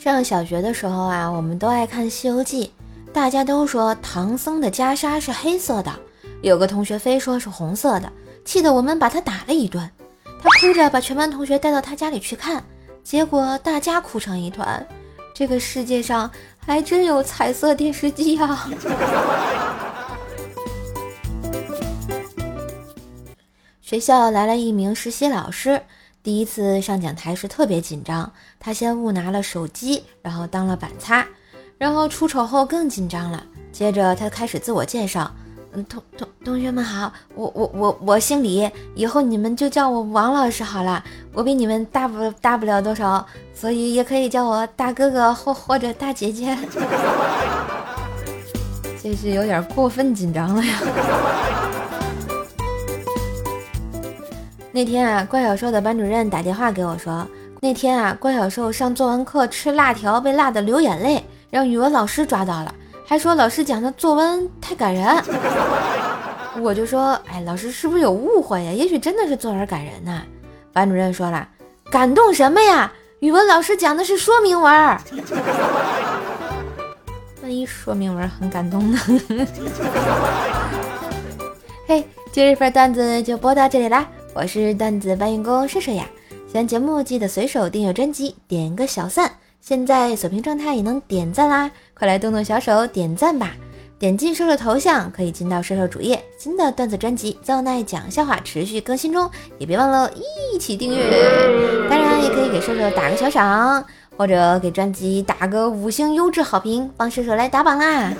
上小学的时候啊，我们都爱看《西游记》，大家都说唐僧的袈裟是黑色的，有个同学非说是红色的，气得我们把他打了一顿。他哭着把全班同学带到他家里去看，结果大家哭成一团。这个世界上还真有彩色电视机啊！学校来了一名实习老师。第一次上讲台时特别紧张，他先误拿了手机，然后当了板擦，然后出丑后更紧张了。接着他开始自我介绍：“嗯，同同同学们好，我我我我姓李，以后你们就叫我王老师好了。我比你们大不大不了多少，所以也可以叫我大哥哥或或者大姐姐。”这是有点过分紧张了呀。那天啊，怪小兽的班主任打电话给我说，那天啊，怪小兽上作文课吃辣条被辣的流眼泪，让语文老师抓到了，还说老师讲的作文太感人。我就说，哎，老师是不是有误会呀？也许真的是作文感人呢。班主任说了，感动什么呀？语文老师讲的是说明文，万一说明文很感动呢？嘿，今日份段子就播到这里啦。我是段子搬运工射射呀，喜欢节目记得随手订阅专辑，点个小赞。现在锁屏状态也能点赞啦，快来动动小手点赞吧！点击射手头像可以进到射手主页，新的段子专辑《造奈讲笑话》持续更新中，也别忘了一起订阅。当然也可以给射手打个小赏，或者给专辑打个五星优质好评，帮射手来打榜啦！